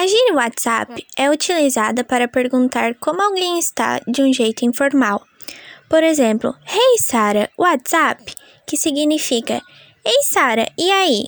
A gíria WhatsApp é utilizada para perguntar como alguém está de um jeito informal. Por exemplo, Hey Sara, WhatsApp, que significa Ei Sara, e aí?